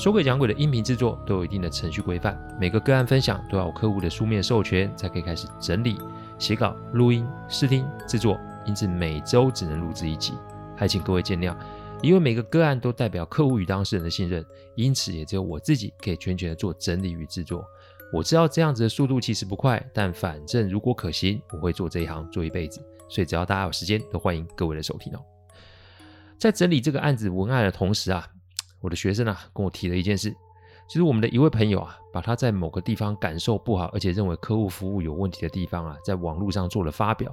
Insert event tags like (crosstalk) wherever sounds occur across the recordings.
说鬼讲鬼的音频制作都有一定的程序规范，每个个案分享都要有客户的书面授权才可以开始整理、写稿、录音、试听、制作，因此每周只能录制一集，还请各位见谅。因为每个个案都代表客户与当事人的信任，因此也只有我自己可以全权的做整理与制作。我知道这样子的速度其实不快，但反正如果可行，我会做这一行做一辈子。所以只要大家有时间，都欢迎各位的收听哦。在整理这个案子文案的同时啊。我的学生啊，跟我提了一件事，就是我们的一位朋友啊，把他在某个地方感受不好，而且认为客户服务有问题的地方啊，在网络上做了发表，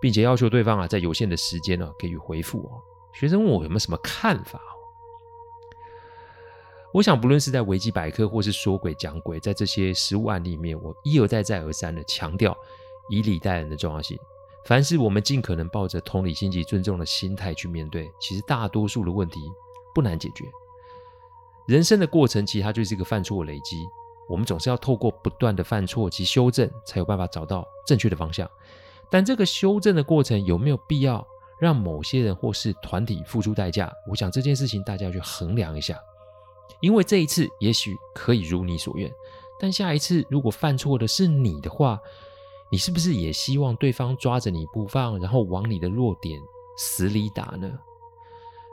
并且要求对方啊，在有限的时间呢，给予回复哦。学生问我有没有什么看法？我想，不论是在维基百科，或是说鬼讲鬼，在这些实务案例里面，我一而再、再而三的强调以礼待人的重要性。凡是我们尽可能抱着同理心及尊重的心态去面对，其实大多数的问题不难解决。人生的过程，其实它就是一个犯错的累积。我们总是要透过不断的犯错及修正，才有办法找到正确的方向。但这个修正的过程有没有必要让某些人或是团体付出代价？我想这件事情大家要去衡量一下。因为这一次也许可以如你所愿，但下一次如果犯错的是你的话，你是不是也希望对方抓着你不放，然后往你的弱点死里打呢？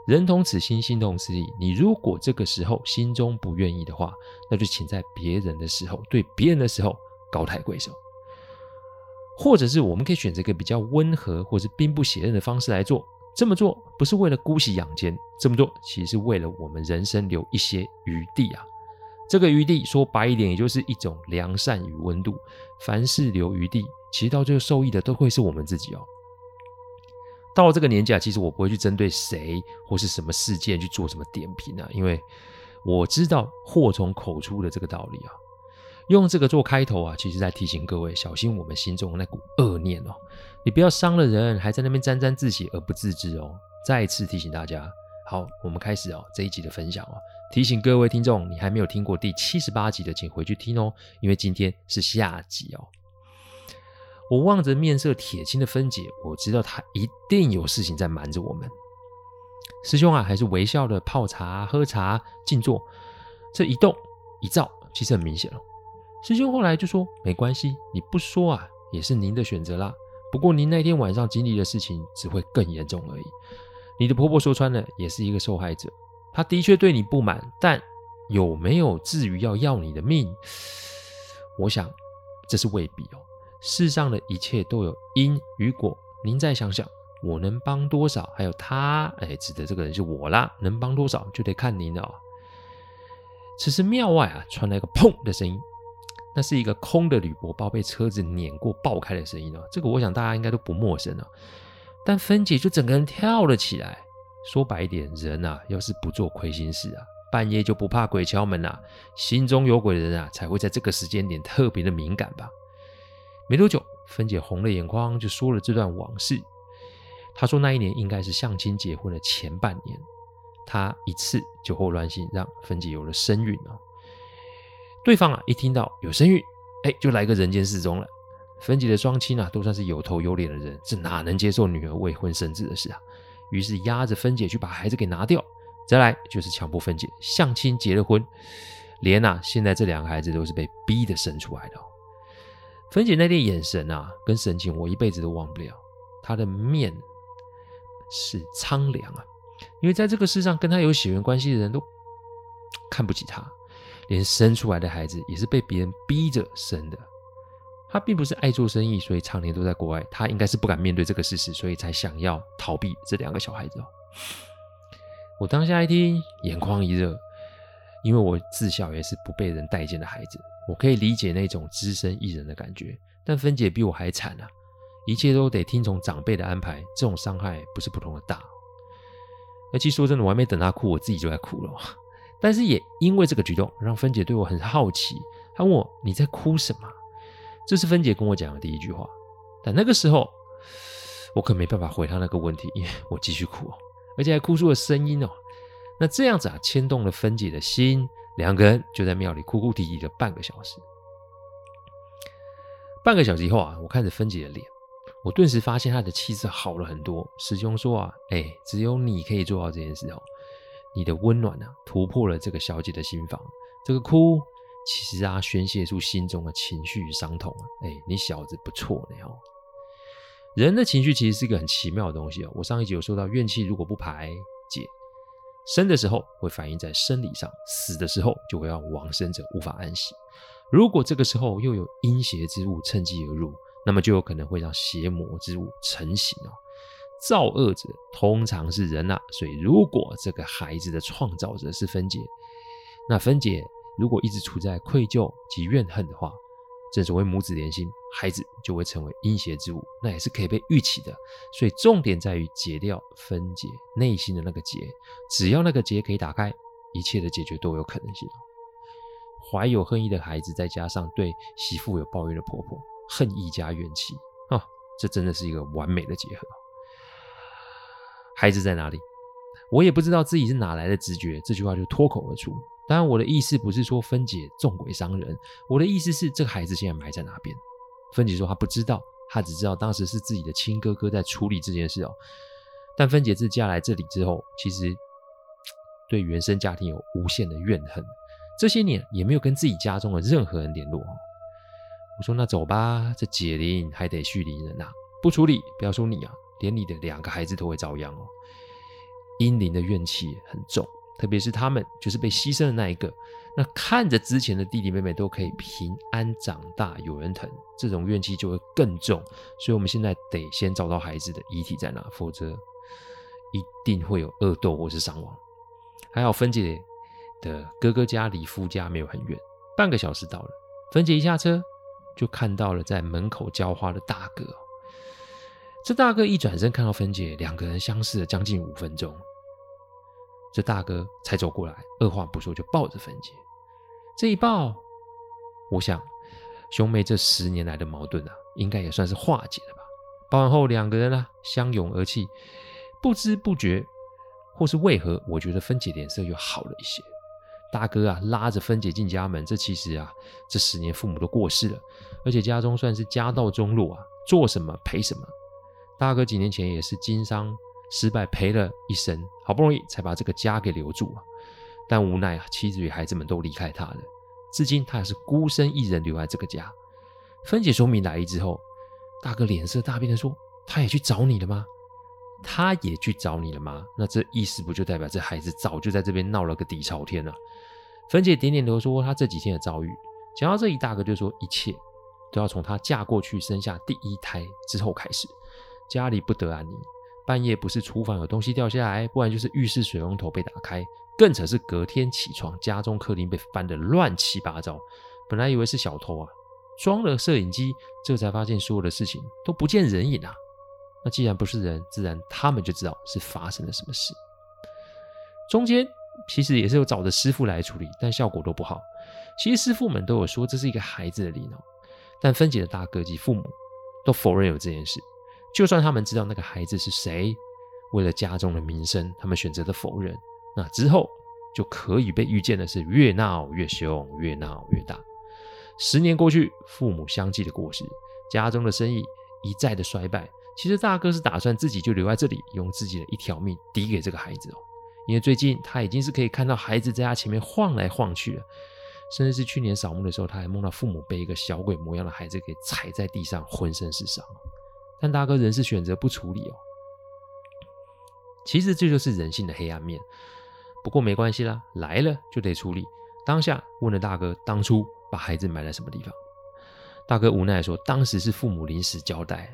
人同此心，心同此理。你如果这个时候心中不愿意的话，那就请在别人的时候，对别人的时候高抬贵手，或者是我们可以选择一个比较温和，或是兵不血刃的方式来做。这么做不是为了姑息养奸，这么做其实是为了我们人生留一些余地啊。这个余地说白一点，也就是一种良善与温度。凡事留余地，其实到最后受益的都会是我们自己哦。到了这个年纪啊，其实我不会去针对谁或是什么事件去做什么点评啊，因为我知道祸从口出的这个道理啊。用这个做开头啊，其实在提醒各位小心我们心中那股恶念哦。你不要伤了人，还在那边沾沾自喜而不自知哦。再次提醒大家，好，我们开始哦这一集的分享哦。提醒各位听众，你还没有听过第七十八集的，请回去听哦，因为今天是下集哦。我望着面色铁青的芬姐，我知道她一定有事情在瞒着我们。师兄啊，还是微笑的泡茶、喝茶、静坐，这一动一照，其实很明显了。师兄后来就说：“没关系，你不说啊，也是您的选择啦。不过您那天晚上经历的事情只会更严重而已。你的婆婆说穿了，也是一个受害者。她的确对你不满，但有没有至于要要你的命？我想这是未必哦。”世上的一切都有因与果，您再想想，我能帮多少？还有他，哎，指的这个人是我啦，能帮多少就得看您了。此时庙外啊，传来一个砰的声音，那是一个空的铝箔包被车子碾过爆开的声音哦。这个我想大家应该都不陌生了。但芬姐就整个人跳了起来。说白一点，人啊，要是不做亏心事啊，半夜就不怕鬼敲门啊。心中有鬼的人啊，才会在这个时间点特别的敏感吧。没多久，芬姐红了眼眶，就说了这段往事。她说那一年应该是相亲结婚的前半年，她一次酒后乱性，让芬姐有了身孕哦。对方啊，一听到有身孕，哎，就来个人间失踪了。芬姐的双亲啊，都算是有头有脸的人，这哪能接受女儿未婚生子的事啊？于是压着芬姐去把孩子给拿掉，再来就是强迫芬姐相亲结了婚，连啊，现在这两个孩子都是被逼的生出来的。芬姐那点眼神啊，跟神情，我一辈子都忘不了。她的面是苍凉啊，因为在这个世上跟她有血缘关系的人都看不起她，连生出来的孩子也是被别人逼着生的。她并不是爱做生意，所以常年都在国外。她应该是不敢面对这个事实，所以才想要逃避这两个小孩子哦。我当下一听，眼眶一热，因为我自小也是不被人待见的孩子。我可以理解那种只身一人的感觉，但芬姐比我还惨啊！一切都得听从长辈的安排，这种伤害不是普通的大。而其实说真的，我还没等她哭，我自己就在哭了。但是也因为这个举动，让芬姐对我很好奇，她问我：“你在哭什么？”这是芬姐跟我讲的第一句话。但那个时候，我可没办法回她那个问题，因为我继续哭，而且还哭出了声音哦。那这样子啊，牵动了芬姐的心，两个人就在庙里哭哭啼啼了半个小时。半个小时以后啊，我看着芬姐的脸，我顿时发现她的气色好了很多。师兄说啊，哎，只有你可以做到这件事哦。你的温暖啊，突破了这个小姐的心房。这个哭，其实啊，宣泄出心中的情绪与伤痛啊。哎，你小子不错呢哦。人的情绪其实是一个很奇妙的东西哦。我上一集有说到，怨气如果不排解，生的时候会反映在生理上，死的时候就会让往生者无法安息。如果这个时候又有阴邪之物趁机而入，那么就有可能会让邪魔之物成型哦。造恶者通常是人啊，所以如果这个孩子的创造者是芬姐，那芬姐如果一直处在愧疚及怨恨的话，正所谓母子连心，孩子就会成为阴邪之物，那也是可以被预期的。所以重点在于解掉分解内心的那个结，只要那个结可以打开，一切的解决都有可能性。怀有恨意的孩子，再加上对媳妇有抱怨的婆婆，恨意加怨气啊，这真的是一个完美的结合。孩子在哪里？我也不知道自己是哪来的直觉，这句话就脱口而出。当然，我的意思不是说芬姐纵鬼伤人，我的意思是这个孩子现在埋在哪边？芬姐说她不知道，她只知道当时是自己的亲哥哥在处理这件事哦。但芬姐自嫁来这里之后，其实 (tsk) 对原生家庭有无限的怨恨，这些年也没有跟自己家中的任何人联络。我说那走吧，这解铃还得系铃人呐，不处理，不要说你啊。连你的两个孩子都会遭殃哦，阴灵的怨气很重，特别是他们就是被牺牲的那一个，那看着之前的弟弟妹妹都可以平安长大，有人疼，这种怨气就会更重。所以我们现在得先找到孩子的遗体在哪，否则一定会有恶斗或是伤亡。还好芬姐的哥哥家离夫家没有很远，半个小时到了。芬姐一下车就看到了在门口浇花的大哥。这大哥一转身看到芬姐，两个人相视了将近五分钟。这大哥才走过来，二话不说就抱着芬姐。这一抱，我想兄妹这十年来的矛盾啊，应该也算是化解了吧。抱完后，两个人啊相拥而泣，不知不觉，或是为何，我觉得芬姐脸色又好了一些。大哥啊拉着芬姐进家门，这其实啊这十年父母都过世了，而且家中算是家道中落啊，做什么赔什么。大哥几年前也是经商失败，赔了一身，好不容易才把这个家给留住啊。但无奈啊，妻子与孩子们都离开他了，至今他还是孤身一人留在这个家。芬姐说明来意之后，大哥脸色大变的说：“他也去找你了吗？他也去找你了吗？那这意思不就代表这孩子早就在这边闹了个底朝天了？”芬姐点点头说：“他这几天的遭遇。”讲到这里，大哥就说：“一切都要从他嫁过去生下第一胎之后开始。”家里不得安宁，半夜不是厨房有东西掉下来，不然就是浴室水龙头被打开，更扯是隔天起床，家中客厅被翻得乱七八糟。本来以为是小偷啊，装了摄影机，这才发现所有的事情都不见人影啊。那既然不是人，自然他们就知道是发生了什么事。中间其实也是有找的师傅来处理，但效果都不好。其实师傅们都有说这是一个孩子的灵哦，但芬姐的大哥及父母都否认有这件事。就算他们知道那个孩子是谁，为了家中的名声，他们选择的否认。那之后就可以被预见的是越闹越凶，越闹越大。十年过去，父母相继的过世，家中的生意一再的衰败。其实大哥是打算自己就留在这里，用自己的一条命抵给这个孩子哦。因为最近他已经是可以看到孩子在他前面晃来晃去了，甚至是去年扫墓的时候，他还梦到父母被一个小鬼模样的孩子给踩在地上，浑身是伤。但大哥仍是选择不处理哦。其实这就是人性的黑暗面。不过没关系啦，来了就得处理。当下问了大哥，当初把孩子埋在什么地方？大哥无奈说，当时是父母临时交代，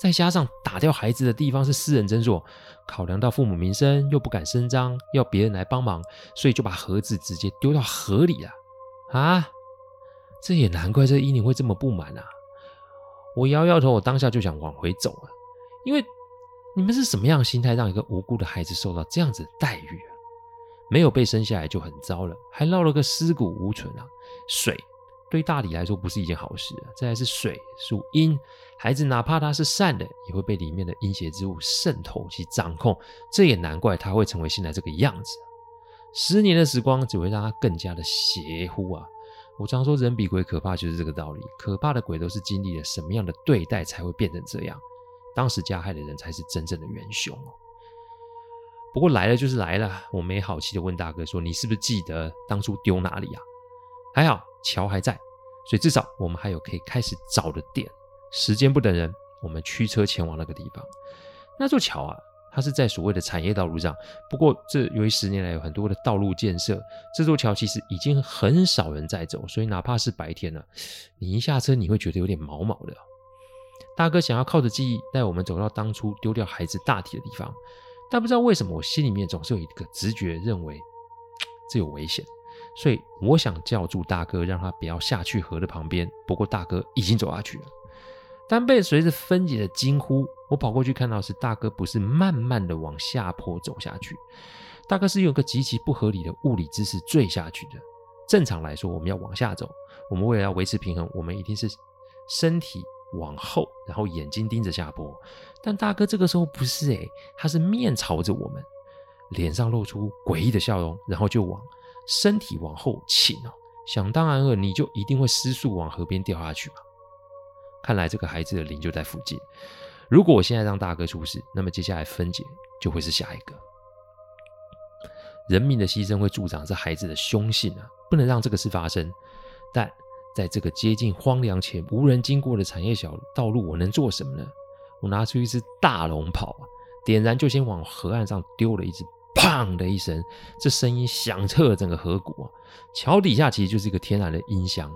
再加上打掉孩子的地方是私人诊所，考量到父母名声，又不敢声张，要别人来帮忙，所以就把盒子直接丢到河里了。啊，这也难怪这伊宁会这么不满啊。我摇摇头，我当下就想往回走了，因为你们是什么样的心态，让一个无辜的孩子受到这样子的待遇啊？没有被生下来就很糟了，还落了个尸骨无存啊！水对大理来说不是一件好事啊。再来是水属阴，孩子哪怕他是善的，也会被里面的阴邪之物渗透及掌控。这也难怪他会成为现在这个样子。十年的时光只会让他更加的邪乎啊！我常说人比鬼可怕，就是这个道理。可怕的鬼都是经历了什么样的对待才会变成这样。当时加害的人才是真正的元凶。不过来了就是来了，我没好气的问大哥说：“你是不是记得当初丢哪里啊？”还好桥还在，所以至少我们还有可以开始找的点。时间不等人，我们驱车前往那个地方。那座桥啊，它是在所谓的产业道路上。不过这由于十年来有很多的道路建设，这座桥其实已经很少人在走，所以哪怕是白天了，你一下车你会觉得有点毛毛的。大哥想要靠着记忆带我们走到当初丢掉孩子大体的地方。但不知道为什么，我心里面总是有一个直觉，认为这有危险，所以我想叫住大哥，让他不要下去河的旁边。不过大哥已经走下去了，但被随着芬姐的惊呼，我跑过去看到是大哥不是慢慢的往下坡走下去，大哥是用个极其不合理的物理姿势坠下去的。正常来说，我们要往下走，我们为了要维持平衡，我们一定是身体。往后，然后眼睛盯着下坡，但大哥这个时候不是诶，他是面朝着我们，脸上露出诡异的笑容，然后就往身体往后倾哦，想当然尔，你就一定会失速往河边掉下去嘛。看来这个孩子的灵就在附近。如果我现在让大哥出事，那么接下来分解就会是下一个。人民的牺牲会助长这孩子的凶性啊，不能让这个事发生。但在这个接近荒凉且无人经过的产业小道路，我能做什么呢？我拿出一支大龙炮啊，点燃就先往河岸上丢了一支，砰的一声，这声音响彻整个河谷啊！桥底下其实就是一个天然的音箱，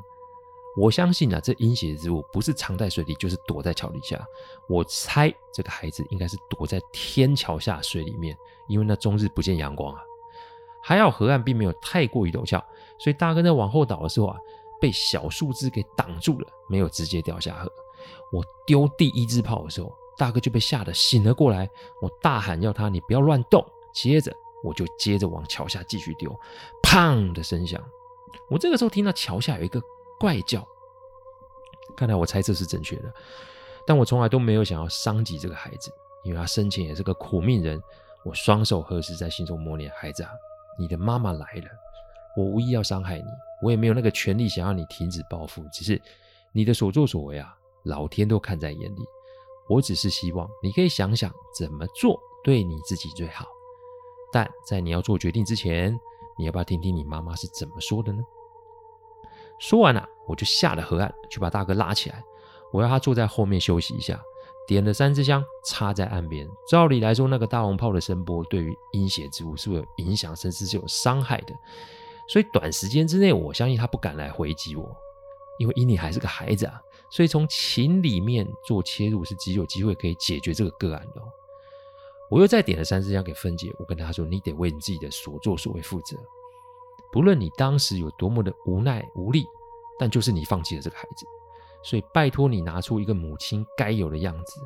我相信啊，这阴邪之物不是藏在水里，就是躲在桥底下。我猜这个孩子应该是躲在天桥下水里面，因为那终日不见阳光啊。还好河岸并没有太过于陡峭，所以大哥在往后倒的时候啊。被小树枝给挡住了，没有直接掉下河。我丢第一支炮的时候，大哥就被吓得醒了过来。我大喊要他：“你不要乱动。”接着我就接着往桥下继续丢，砰的声响。我这个时候听到桥下有一个怪叫，看来我猜测是正确的。但我从来都没有想要伤及这个孩子，因为他生前也是个苦命人。我双手合十，在心中默念：“孩子啊，你的妈妈来了。我无意要伤害你。”我也没有那个权利想要你停止报复，只是你的所作所为啊，老天都看在眼里。我只是希望你可以想想怎么做对你自己最好。但在你要做决定之前，你要不要听听你妈妈是怎么说的呢？说完了啊，我就下了河岸去把大哥拉起来，我要他坐在后面休息一下，点了三支香插在岸边。照理来说，那个大龙炮的声波对于阴邪之物是会有影响，甚至是有伤害的。所以短时间之内，我相信他不敢来回击我，因为伊妮还是个孩子啊。所以从情里面做切入是极有机会可以解决这个个案的。我又再点了三支香给芬姐，我跟她说：“你得为你自己的所作所为负责，不论你当时有多么的无奈无力，但就是你放弃了这个孩子，所以拜托你拿出一个母亲该有的样子。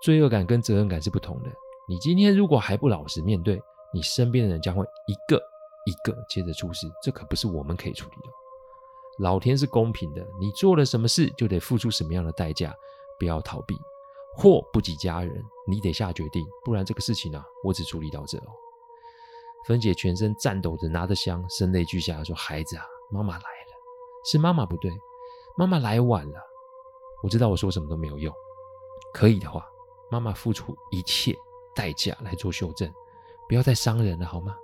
罪恶感跟责任感是不同的。你今天如果还不老实面对，你身边的人将会一个。”一个接着出事，这可不是我们可以处理的。老天是公平的，你做了什么事就得付出什么样的代价，不要逃避。祸不及家人，你得下决定，不然这个事情呢、啊，我只处理到这哦。芬姐全身颤抖着拿着香，声泪俱下地说：“孩子啊，妈妈来了，是妈妈不对，妈妈来晚了。我知道我说什么都没有用，可以的话，妈妈付出一切代价来做修正，不要再伤人了，好吗？”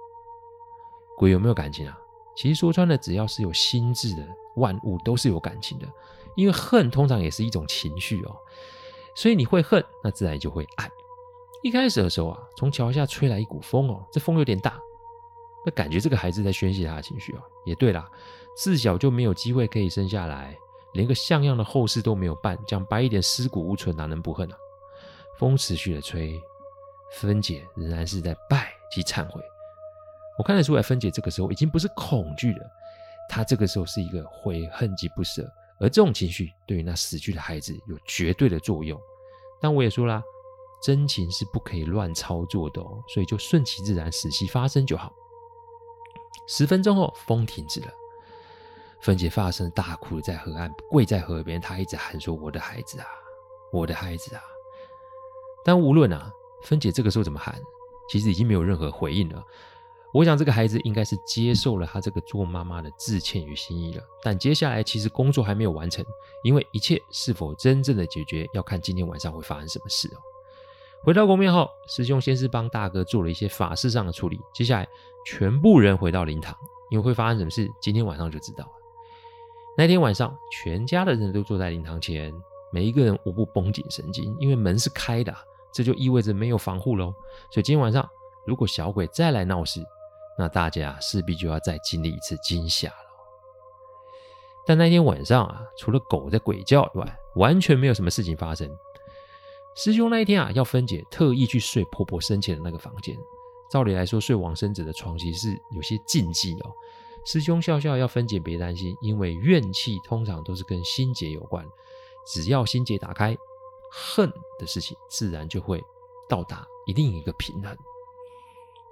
鬼有没有感情啊？其实说穿了，只要是有心智的万物都是有感情的，因为恨通常也是一种情绪哦。所以你会恨，那自然就会爱。一开始的时候啊，从桥下吹来一股风哦，这风有点大，那感觉这个孩子在宣泄他的情绪哦。也对啦，自小就没有机会可以生下来，连个像样的后事都没有办，讲白一点，尸骨无存，哪能不恨啊？风持续的吹，芬姐仍然是在拜及忏悔。我看得出来，芬姐这个时候已经不是恐惧了，她这个时候是一个悔恨及不舍，而这种情绪对于那死去的孩子有绝对的作用。但我也说啦，真情是不可以乱操作的哦，所以就顺其自然，死期发生就好。十分钟后，风停止了，芬姐发声大哭，在河岸跪在河边，她一直喊说：“我的孩子啊，我的孩子啊！”但无论啊，芬姐这个时候怎么喊，其实已经没有任何回应了。我想这个孩子应该是接受了她这个做妈妈的致歉与心意了。但接下来其实工作还没有完成，因为一切是否真正的解决，要看今天晚上会发生什么事哦。回到宫庙后，师兄先是帮大哥做了一些法事上的处理，接下来全部人回到灵堂，因为会发生什么事，今天晚上就知道了。那天晚上，全家的人都坐在灵堂前，每一个人无不绷紧神经，因为门是开的，这就意味着没有防护喽。所以今天晚上，如果小鬼再来闹事，那大家势必就要再经历一次惊吓了。但那天晚上啊，除了狗在鬼叫以外，完全没有什么事情发生。师兄那一天啊，要分解特意去睡婆婆生前的那个房间。照理来说，睡往生者的床其实是有些禁忌哦。师兄笑笑要分解别担心，因为怨气通常都是跟心结有关，只要心结打开，恨的事情自然就会到达一定一个平衡。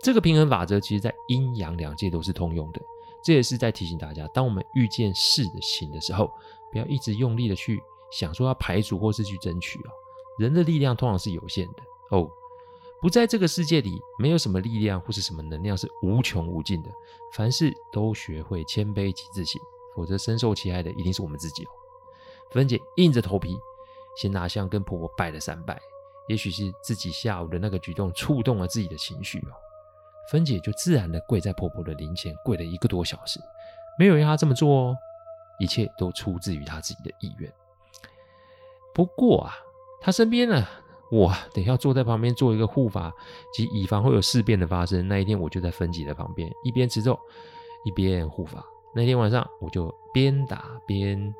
这个平衡法则其实在阴阳两界都是通用的。这也是在提醒大家，当我们遇见事的情的时候，不要一直用力的去想说要排除或是去争取哦。人的力量通常是有限的哦。不在这个世界里，没有什么力量或是什么能量是无穷无尽的。凡事都学会谦卑及自省，否则深受其害的一定是我们自己哦。芬姐硬着头皮，先拿香跟婆婆拜了三拜。也许是自己下午的那个举动触动了自己的情绪哦，芬姐就自然的跪在婆婆的灵前，跪了一个多小时。没有人让她这么做哦，一切都出自于她自己的意愿。不过啊，他身边呢？我等一下坐在旁边做一个护法，及以防会有事变的发生。那一天我就在芬姐的旁边，一边持咒，一边护法。那天晚上我就边打边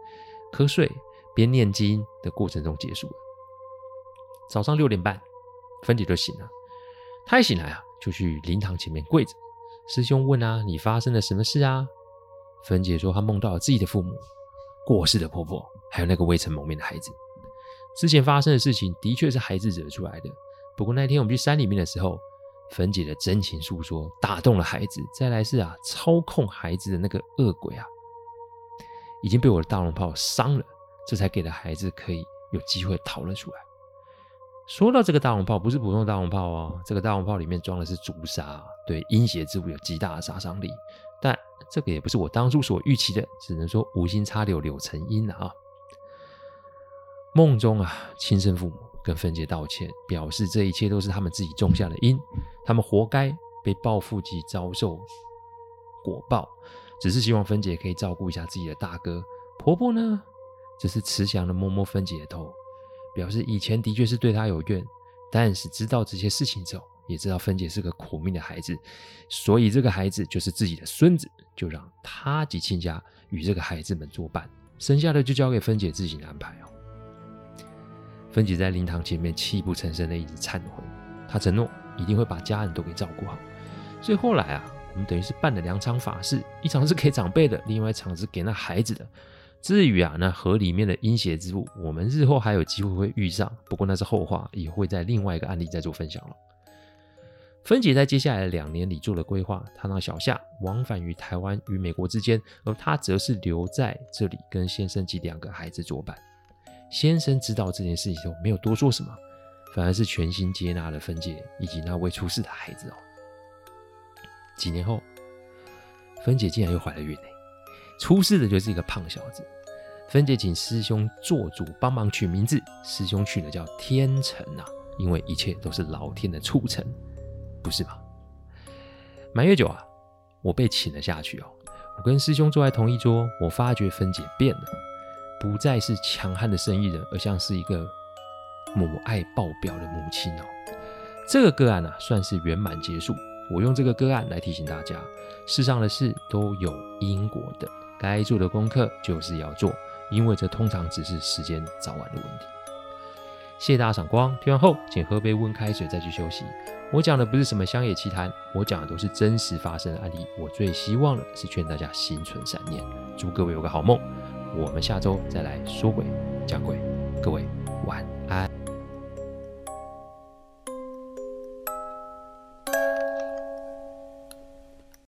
瞌睡，边念经的过程中结束了。早上六点半，芬姐就醒了。她一醒来啊，就去灵堂前面跪着。师兄问啊：“你发生了什么事啊？”芬姐说：“她梦到了自己的父母、过世的婆婆，还有那个未曾谋面的孩子。”之前发生的事情的确是孩子惹出来的，不过那天我们去山里面的时候，芬姐的真情诉说打动了孩子。再来是啊，操控孩子的那个恶鬼啊，已经被我的大龙炮伤了，这才给了孩子可以有机会逃了出来。说到这个大龙炮，不是普通的大龙炮哦，这个大龙炮里面装的是朱砂，对阴邪之物有极大的杀伤力。但这个也不是我当初所预期的，只能说无心插柳柳成荫了啊。梦中啊，亲生父母跟芬姐道歉，表示这一切都是他们自己种下的因，他们活该被报复及遭受果报，只是希望芬姐可以照顾一下自己的大哥。婆婆呢，只是慈祥的摸摸芬姐的头，表示以前的确是对她有怨，但是知道这些事情之后，也知道芬姐是个苦命的孩子，所以这个孩子就是自己的孙子，就让他及亲家与这个孩子们作伴，剩下的就交给芬姐自己安排哦。芬姐在灵堂前面泣不成声的一直忏悔，她承诺一定会把家人都给照顾好。所以后来啊，我们等于是办了两场法事，一场是给长辈的，另外一场是给那孩子的。至于啊，那河里面的阴邪之物，我们日后还有机会会遇上，不过那是后话，也会在另外一个案例再做分享了。芬姐在接下来的两年里做了规划，她让小夏往返于台湾与美国之间，而她则是留在这里跟先生及两个孩子作伴。先生知道这件事情后，没有多说什么，反而是全心接纳了芬姐以及那未出世的孩子哦。几年后，芬姐竟然又怀了孕嘞！出世的就是一个胖小子。芬姐请师兄做主帮忙取名字，师兄取的叫天成、啊，因为一切都是老天的促成，不是吗？满月酒啊，我被请了下去哦。我跟师兄坐在同一桌，我发觉芬姐变了。不再是强悍的生意人，而像是一个母爱爆表的母亲哦。这个个案、啊，算是圆满结束。我用这个个案来提醒大家，世上的事都有因果的，该做的功课就是要做，因为这通常只是时间早晚的问题。谢谢大家赏光，听完后请喝杯温开水再去休息。我讲的不是什么乡野奇谈，我讲的都是真实发生的案例。我最希望的是劝大家心存善念，祝各位有个好梦。我们下周再来说鬼讲鬼，各位晚安。